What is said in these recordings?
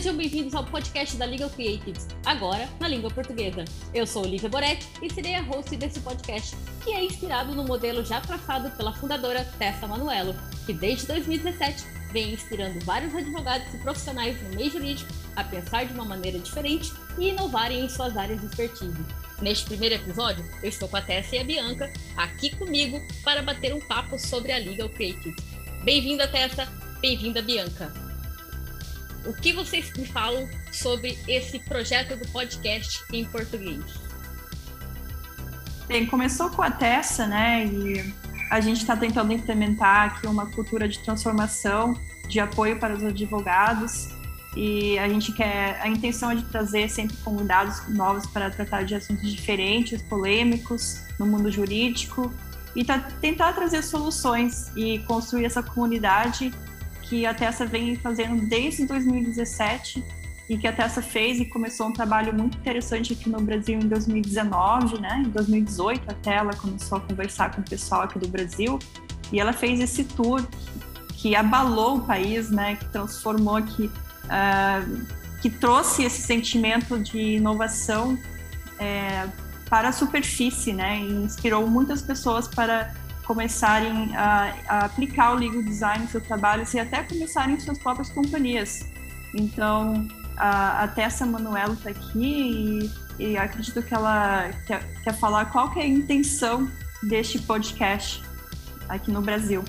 sejam bem-vindos ao podcast da Legal Creatives, agora na língua portuguesa. Eu sou Olivia Boretti e serei a host desse podcast, que é inspirado no modelo já traçado pela fundadora Tessa Manuelo, que desde 2017 vem inspirando vários advogados e profissionais no meio jurídico a pensar de uma maneira diferente e inovarem em suas áreas de expertise. Neste primeiro episódio, eu estou com a Tessa e a Bianca aqui comigo para bater um papo sobre a Legal Creatives. Bem-vinda, Tessa! Bem-vinda, Bianca! O que vocês me falam sobre esse projeto do podcast em português? Bem, começou com a Tessa, né? E a gente está tentando implementar aqui uma cultura de transformação, de apoio para os advogados. E a gente quer, a intenção é de trazer sempre convidados novos para tratar de assuntos diferentes, polêmicos no mundo jurídico e tá, tentar trazer soluções e construir essa comunidade que a Tessa vem fazendo desde 2017 e que a Tessa fez e começou um trabalho muito interessante aqui no Brasil em 2019, né? Em 2018 até ela começou a conversar com o pessoal aqui do Brasil e ela fez esse tour que abalou o país, né? Que transformou, que uh, que trouxe esse sentimento de inovação é, para a superfície, né? E inspirou muitas pessoas para começarem a, a aplicar o legal design nos seus trabalhos e até começarem suas próprias companhias. Então, a, a Tessa Manuelo está aqui e, e, acredito que ela quer, quer falar qual que é a intenção deste podcast aqui no Brasil.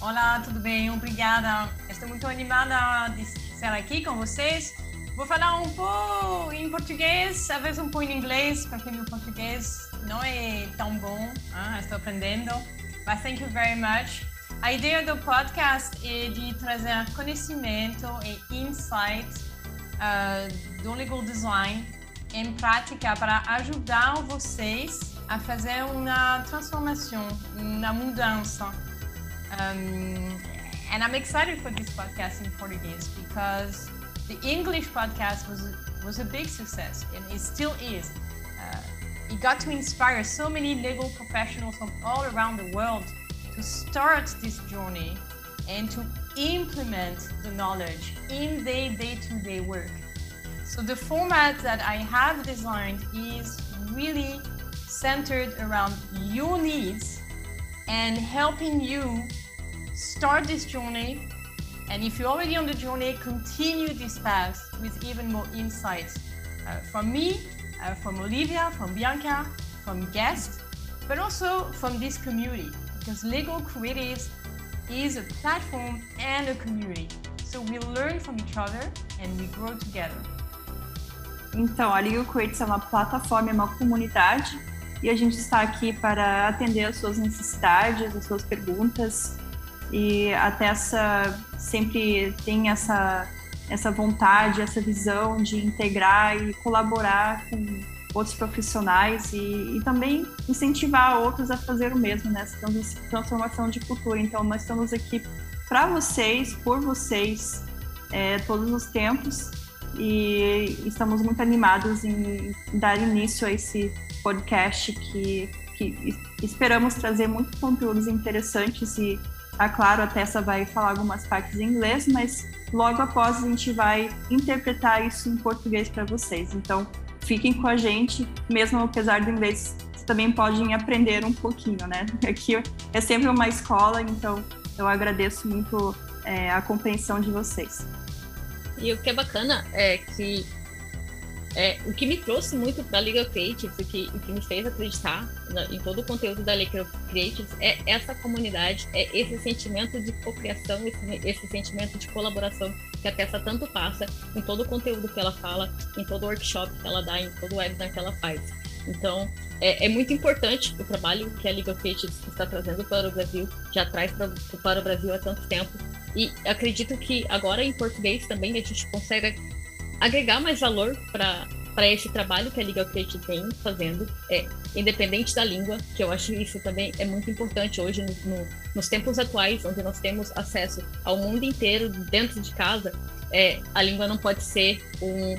Olá, tudo bem? Obrigada. Estou muito animada de estar aqui com vocês. Vou falar um pouco em português, às vezes um pouco em inglês, porque meu português não é tão bom, ah, estou aprendendo. Mas thank you very much. A ideia do podcast é de trazer conhecimento e insight uh, do legal design em prática para ajudar vocês a fazer uma transformação, uma mudança. Um, and I'm excited for this podcast in Portuguese because the English podcast was was a big success and it still is. Uh, it got to inspire so many legal professionals from all around the world to start this journey and to implement the knowledge in their day-to-day work. So the format that I have designed is really centered around your needs and helping you start this journey and if you're already on the journey, continue this path with even more insights uh, from me, uh, from Olivia, from Bianca, from guests, but also from this community. Because Legal Creatives is a platform and a community. So we learn from each other and we grow together. Então, a Legal Creatives é uma plataforma, é uma comunidade e a gente está aqui para atender as suas necessidades, as suas perguntas, e a Tessa sempre tem essa, essa vontade, essa visão de integrar e colaborar com outros profissionais e, e também incentivar outros a fazer o mesmo nessa transformação de cultura. Então, nós estamos aqui para vocês, por vocês, é, todos os tempos e estamos muito animados em dar início a esse podcast que, que esperamos trazer muitos conteúdos interessantes e ah, claro, a Tessa vai falar algumas partes em inglês, mas logo após a gente vai interpretar isso em português para vocês. Então, fiquem com a gente, mesmo apesar do inglês, vocês também podem aprender um pouquinho, né? Aqui é sempre uma escola, então eu agradeço muito é, a compreensão de vocês. E o que é bacana é que é, o que me trouxe muito para a Liga Creatives, o que, o que me fez acreditar na, em todo o conteúdo da Liga Creatives é essa comunidade, é esse sentimento de cocriação, esse, esse sentimento de colaboração que a Tessa tanto passa em todo o conteúdo que ela fala, em todo o workshop que ela dá, em todo o webinar que ela faz. Então, é, é, muito importante o trabalho que a Liga Creatives está trazendo para o Brasil, já traz pra, para o Brasil há tanto tempo. E acredito que agora em português também a gente consegue agregar mais valor para para esse trabalho que a Legal Creative vem fazendo, é, independente da língua, que eu acho isso também é muito importante hoje no, no, nos tempos atuais, onde nós temos acesso ao mundo inteiro dentro de casa, é, a língua não pode ser um,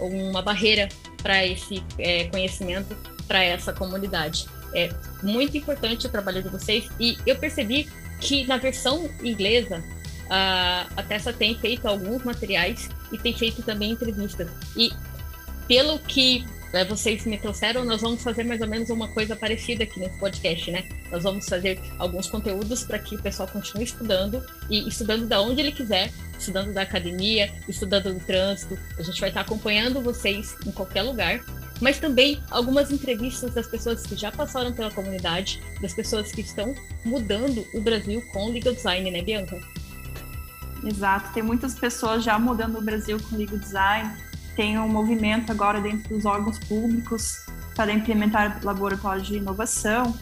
uma barreira para esse é, conhecimento, para essa comunidade. É muito importante o trabalho de vocês e eu percebi que na versão inglesa a, a Tessa tem feito alguns materiais e tem feito também entrevistas. E pelo que né, vocês me trouxeram, nós vamos fazer mais ou menos uma coisa parecida aqui nesse podcast, né? Nós vamos fazer alguns conteúdos para que o pessoal continue estudando e estudando da onde ele quiser, estudando da academia, estudando do trânsito. A gente vai estar acompanhando vocês em qualquer lugar, mas também algumas entrevistas das pessoas que já passaram pela comunidade, das pessoas que estão mudando o Brasil com legal design, né, Bianca? Exato, tem muitas pessoas já mudando o Brasil com legal design tem um movimento agora dentro dos órgãos públicos para implementar laboratórios de inovação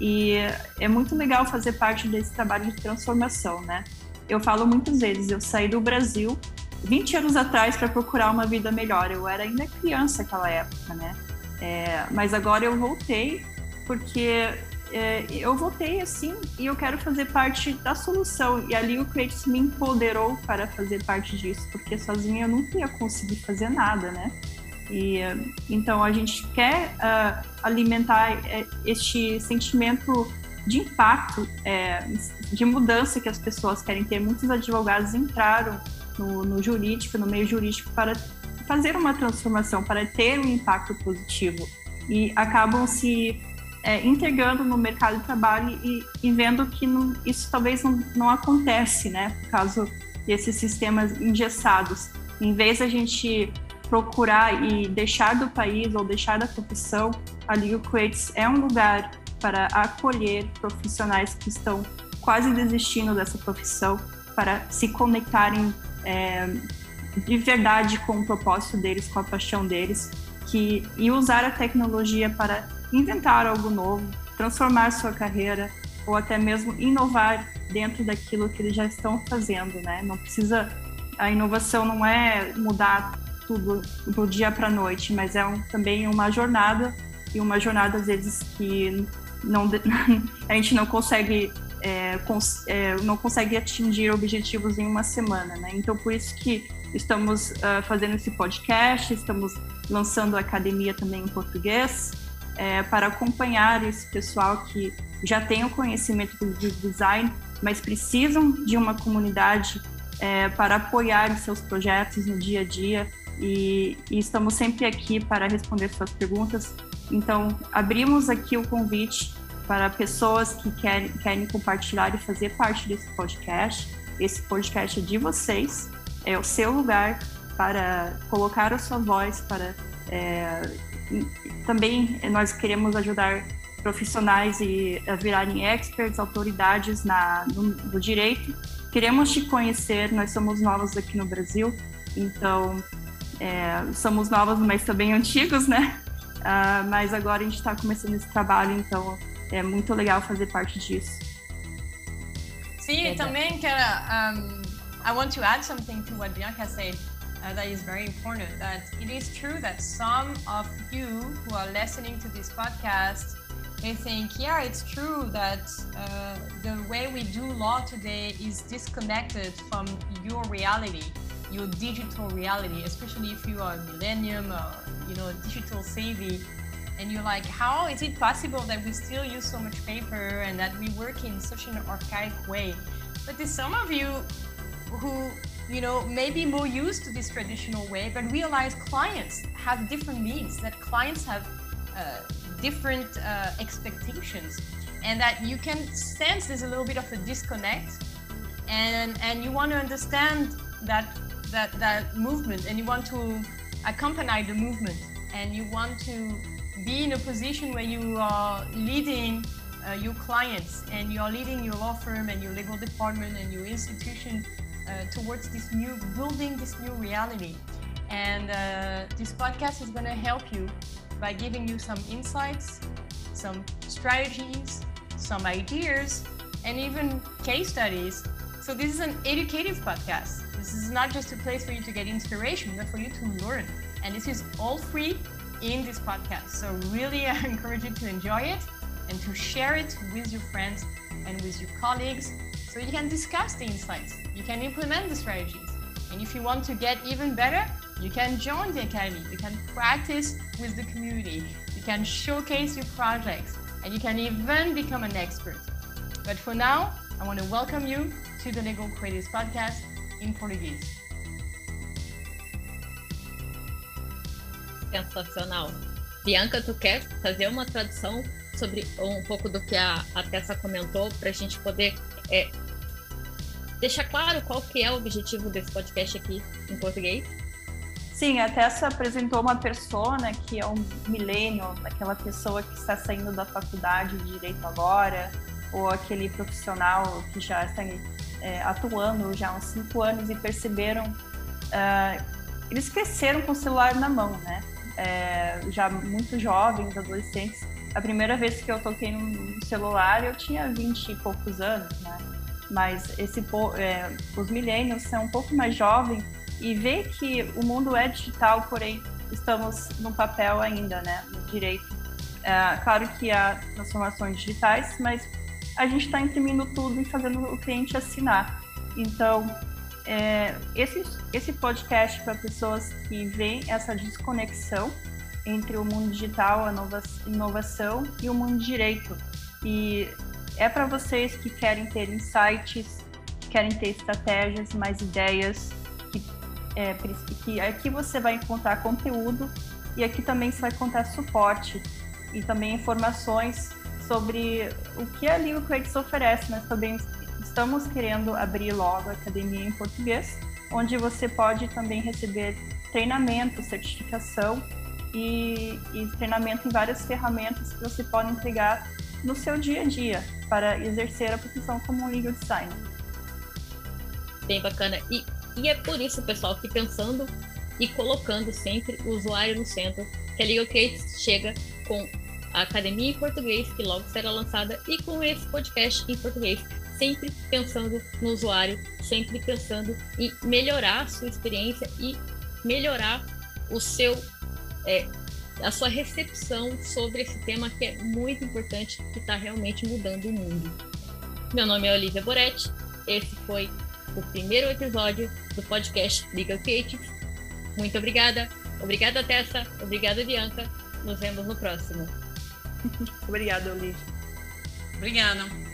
e é muito legal fazer parte desse trabalho de transformação, né? Eu falo muitas vezes, eu saí do Brasil 20 anos atrás para procurar uma vida melhor. Eu era ainda criança naquela época, né? É, mas agora eu voltei porque é, eu voltei assim e eu quero fazer parte da solução. E ali o Creates me empoderou para fazer parte disso, porque sozinha eu nunca ia conseguir fazer nada, né? E então a gente quer uh, alimentar é, este sentimento de impacto, é, de mudança que as pessoas querem ter. Muitos advogados entraram no, no jurídico, no meio jurídico, para fazer uma transformação, para ter um impacto positivo e acabam se é, integrando no mercado de trabalho e, e vendo que não, isso talvez não, não acontece, né, por causa desses sistemas engessados. Em vez da gente procurar e deixar do país ou deixar da profissão, a Legal Creates é um lugar para acolher profissionais que estão quase desistindo dessa profissão, para se conectarem é, de verdade com o propósito deles, com a paixão deles, que, e usar a tecnologia para inventar algo novo, transformar sua carreira ou até mesmo inovar dentro daquilo que eles já estão fazendo, né? Não precisa a inovação não é mudar tudo do dia para a noite, mas é um, também uma jornada e uma jornada às vezes que não a gente não consegue é, cons, é, não consegue atingir objetivos em uma semana, né? Então por isso que estamos uh, fazendo esse podcast, estamos lançando a academia também em português é, para acompanhar esse pessoal que já tem o conhecimento do design, mas precisam de uma comunidade é, para apoiar seus projetos no dia a dia e, e, estamos sempre aqui para responder suas perguntas. Então, abrimos aqui o convite para pessoas que querem, querem compartilhar e fazer parte desse podcast. Esse podcast é de vocês, é o seu lugar para colocar a sua voz, para é, também nós queremos ajudar profissionais e a virarem experts, autoridades na, no, no direito. Queremos te conhecer, nós somos novos aqui no Brasil, então é, somos novos, mas também antigos, né? Uh, mas agora a gente está começando esse trabalho, então é muito legal fazer parte disso. Sim, também quero. Um, I want to add something to what Bianca said. Uh, that is very important. That it is true that some of you who are listening to this podcast they think, yeah, it's true that uh, the way we do law today is disconnected from your reality, your digital reality, especially if you are a millennium or you know digital savvy. And you're like, how is it possible that we still use so much paper and that we work in such an archaic way? But there's some of you who you know, maybe more used to this traditional way, but realize clients have different needs, that clients have uh, different uh, expectations, and that you can sense there's a little bit of a disconnect, and and you want to understand that that that movement, and you want to accompany the movement, and you want to be in a position where you are leading uh, your clients and you are leading your law firm and your legal department and your institution towards this new building this new reality. And uh, this podcast is going to help you by giving you some insights some strategies some ideas and even case studies. So this is an educative podcast. This is not just a place for you to get inspiration but for you to learn. And this is all free in this podcast. So really i encourage you to enjoy it and to share it with your friends and with your colleagues so you can discuss the insights, you can implement the strategies. And if you want to get even better, you can join the academy, you can practice with the community, you can showcase your projects, and you can even become an expert. But for now, I want to welcome you to the Legal Creatives Podcast in Portuguese. Sensacional. Bianca, tu quer fazer uma tradução sobre um pouco do que a, a Tessa comentou para a gente poder é, deixar claro qual que é o objetivo desse podcast aqui em português? Sim, a Tessa apresentou uma persona que é um milênio, aquela pessoa que está saindo da faculdade de direito agora, ou aquele profissional que já está é, atuando já há uns cinco anos e perceberam, uh, eles cresceram com o celular na mão, né? É, já muito jovens, adolescentes. A primeira vez que eu toquei no celular eu tinha vinte e poucos anos, né? Mas esse, é, os milênios são um pouco mais jovens e ver que o mundo é digital, porém estamos no papel ainda, né, no direito. É, claro que há transformações digitais, mas a gente está imprimindo tudo e fazendo o cliente assinar. Então, é, esse, esse podcast para pessoas que veem essa desconexão entre o mundo digital, a nova, inovação e o mundo direito. E é para vocês que querem ter insights, que querem ter estratégias, mais ideias, é, que aqui você vai encontrar conteúdo e aqui também você vai encontrar suporte e também informações sobre o que a Legal Credits oferece. Nós também estamos querendo abrir logo a academia em português, onde você pode também receber treinamento, certificação e, e treinamento em várias ferramentas que você pode entregar no seu dia a dia para exercer a profissão como legal designer. Bem bacana. E e é por isso, pessoal, que pensando e colocando sempre o usuário no centro, que a Legal Creates chega com a academia em português, que logo será lançada, e com esse podcast em português, sempre pensando no usuário, sempre pensando em melhorar a sua experiência e melhorar o seu é, a sua recepção sobre esse tema que é muito importante, que está realmente mudando o mundo. Meu nome é Olivia Boretti, esse foi o primeiro episódio do podcast Legal Creative. Muito obrigada. Obrigada, Tessa. Obrigada, Bianca. Nos vemos no próximo. Obrigada, Olivia. Obrigada.